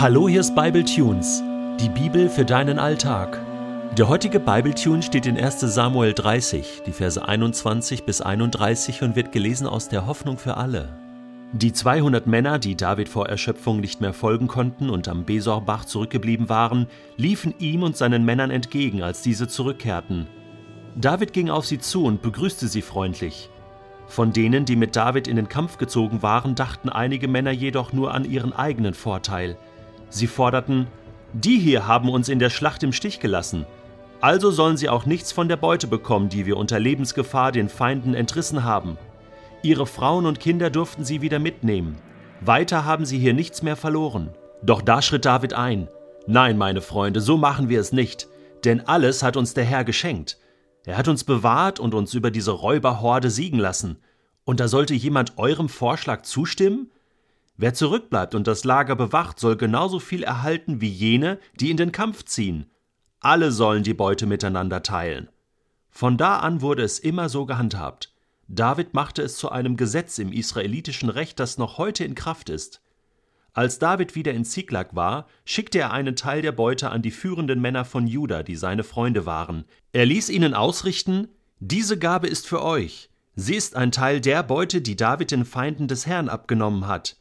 Hallo, hier ist Bible Tunes, die Bibel für deinen Alltag. Der heutige Bible Tune steht in 1. Samuel 30, die Verse 21 bis 31 und wird gelesen aus der Hoffnung für alle. Die 200 Männer, die David vor Erschöpfung nicht mehr folgen konnten und am Besorbach zurückgeblieben waren, liefen ihm und seinen Männern entgegen, als diese zurückkehrten. David ging auf sie zu und begrüßte sie freundlich. Von denen, die mit David in den Kampf gezogen waren, dachten einige Männer jedoch nur an ihren eigenen Vorteil. Sie forderten, die hier haben uns in der Schlacht im Stich gelassen, also sollen sie auch nichts von der Beute bekommen, die wir unter Lebensgefahr den Feinden entrissen haben. Ihre Frauen und Kinder durften sie wieder mitnehmen. Weiter haben sie hier nichts mehr verloren. Doch da schritt David ein. Nein, meine Freunde, so machen wir es nicht, denn alles hat uns der Herr geschenkt. Er hat uns bewahrt und uns über diese Räuberhorde siegen lassen. Und da sollte jemand eurem Vorschlag zustimmen? Wer zurückbleibt und das Lager bewacht, soll genauso viel erhalten wie jene, die in den Kampf ziehen. Alle sollen die Beute miteinander teilen. Von da an wurde es immer so gehandhabt. David machte es zu einem Gesetz im israelitischen Recht, das noch heute in Kraft ist. Als David wieder in Ziklag war, schickte er einen Teil der Beute an die führenden Männer von Juda, die seine Freunde waren. Er ließ ihnen ausrichten: Diese Gabe ist für euch. Sie ist ein Teil der Beute, die David den Feinden des Herrn abgenommen hat.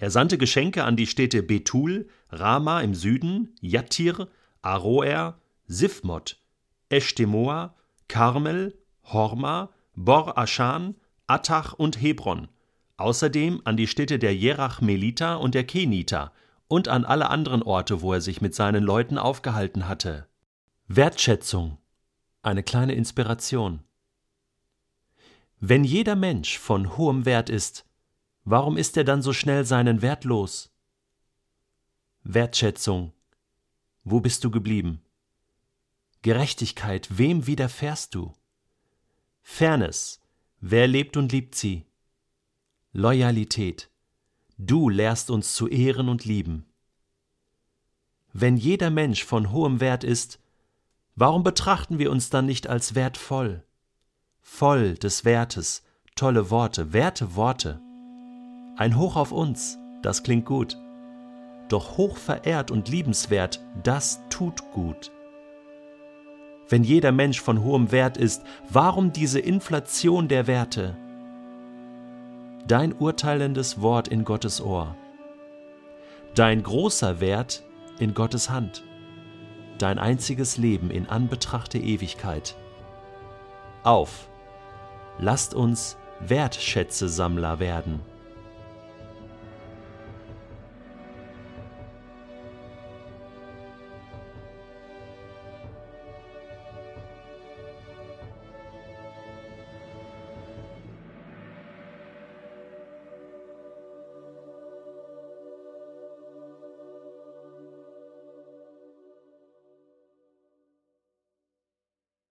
Er sandte Geschenke an die Städte Bethul, Rama im Süden, Jattir, Aroer, Sifmot, Eshtemoa, Karmel, Horma, Bor Aschan, Attach und Hebron, außerdem an die Städte der Jerachmeliter und der Keniter und an alle anderen Orte, wo er sich mit seinen Leuten aufgehalten hatte. Wertschätzung eine kleine Inspiration. Wenn jeder Mensch von hohem Wert ist, Warum ist er dann so schnell seinen Wert los? Wertschätzung. Wo bist du geblieben? Gerechtigkeit. Wem widerfährst du? Fairness. Wer lebt und liebt sie? Loyalität. Du lehrst uns zu ehren und lieben. Wenn jeder Mensch von hohem Wert ist, warum betrachten wir uns dann nicht als wertvoll? Voll des Wertes, tolle Worte, werte Worte. Ein Hoch auf uns, das klingt gut. Doch hoch verehrt und liebenswert, das tut gut. Wenn jeder Mensch von hohem Wert ist, warum diese Inflation der Werte? Dein urteilendes Wort in Gottes Ohr. Dein großer Wert in Gottes Hand. Dein einziges Leben in Anbetracht der Ewigkeit. Auf, lasst uns Wertschätzesammler werden.